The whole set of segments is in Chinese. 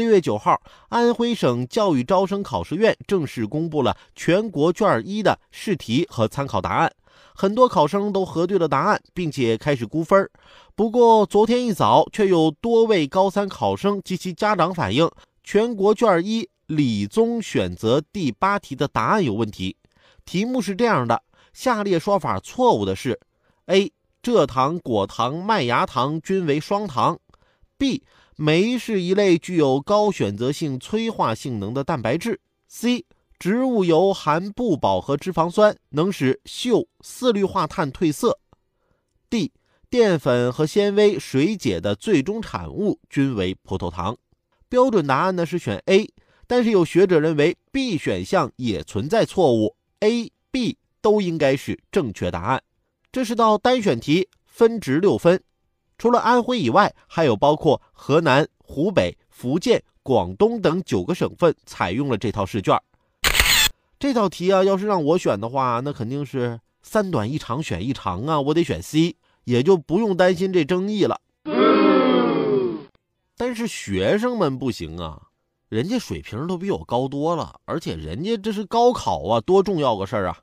六月九号，安徽省教育招生考试院正式公布了全国卷一的试题和参考答案。很多考生都核对了答案，并且开始估分。不过，昨天一早却有多位高三考生及其家长反映，全国卷一理综选择第八题的答案有问题。题目是这样的：下列说法错误的是：A. 蔗糖、果糖、麦芽糖均为双糖；B. 酶是一类具有高选择性催化性能的蛋白质；C. 植物油含不饱和脂肪酸，能使溴四氯化碳褪色；D. 淀粉和纤维水解的最终产物均为葡萄糖。标准答案呢是选 A，但是有学者认为 B 选项也存在错误。A、B 都应该是正确答案。这是道单选题，分值六分。除了安徽以外，还有包括河南、湖北、福建、广东等九个省份采用了这套试卷。这道题啊，要是让我选的话，那肯定是三短一长选一长啊，我得选 C，也就不用担心这争议了。但是学生们不行啊。人家水平都比我高多了，而且人家这是高考啊，多重要个事儿啊！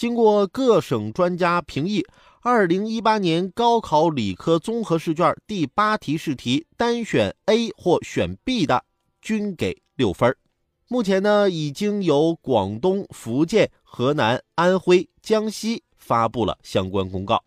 经过各省专家评议，二零一八年高考理科综合试卷第八题试题单选 A 或选 B 的，均给六分。目前呢，已经由广东、福建、河南、安徽、江西发布了相关公告。